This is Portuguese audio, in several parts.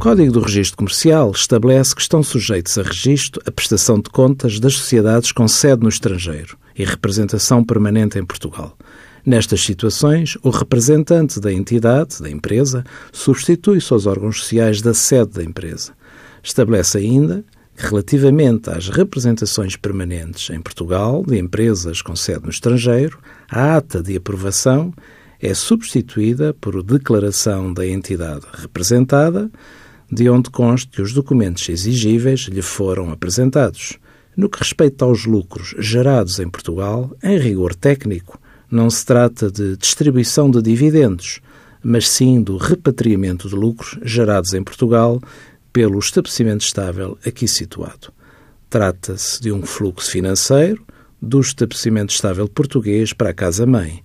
Código do Registro Comercial estabelece que estão sujeitos a registro a prestação de contas das sociedades com sede no estrangeiro e representação permanente em Portugal. Nestas situações, o representante da entidade, da empresa, substitui-se aos órgãos sociais da sede da empresa. Estabelece ainda que, relativamente às representações permanentes em Portugal de empresas com sede no estrangeiro, a ata de aprovação é substituída por declaração da entidade representada, de onde conste os documentos exigíveis lhe foram apresentados. No que respeita aos lucros gerados em Portugal, em rigor técnico, não se trata de distribuição de dividendos, mas sim do repatriamento de lucros gerados em Portugal pelo estabelecimento estável aqui situado. Trata-se de um fluxo financeiro do estabelecimento estável português para a casa-mãe,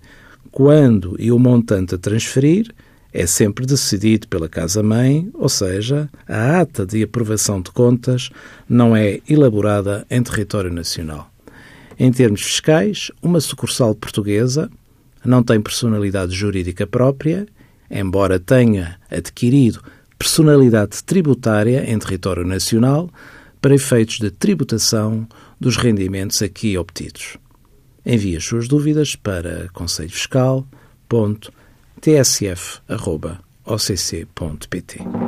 quando e o montante a transferir é sempre decidido pela Casa-Mãe, ou seja, a ata de aprovação de contas não é elaborada em território nacional. Em termos fiscais, uma sucursal portuguesa não tem personalidade jurídica própria, embora tenha adquirido personalidade tributária em território nacional para efeitos de tributação dos rendimentos aqui obtidos. Envie as suas dúvidas para conselhofiscal.tsf.occ.pt.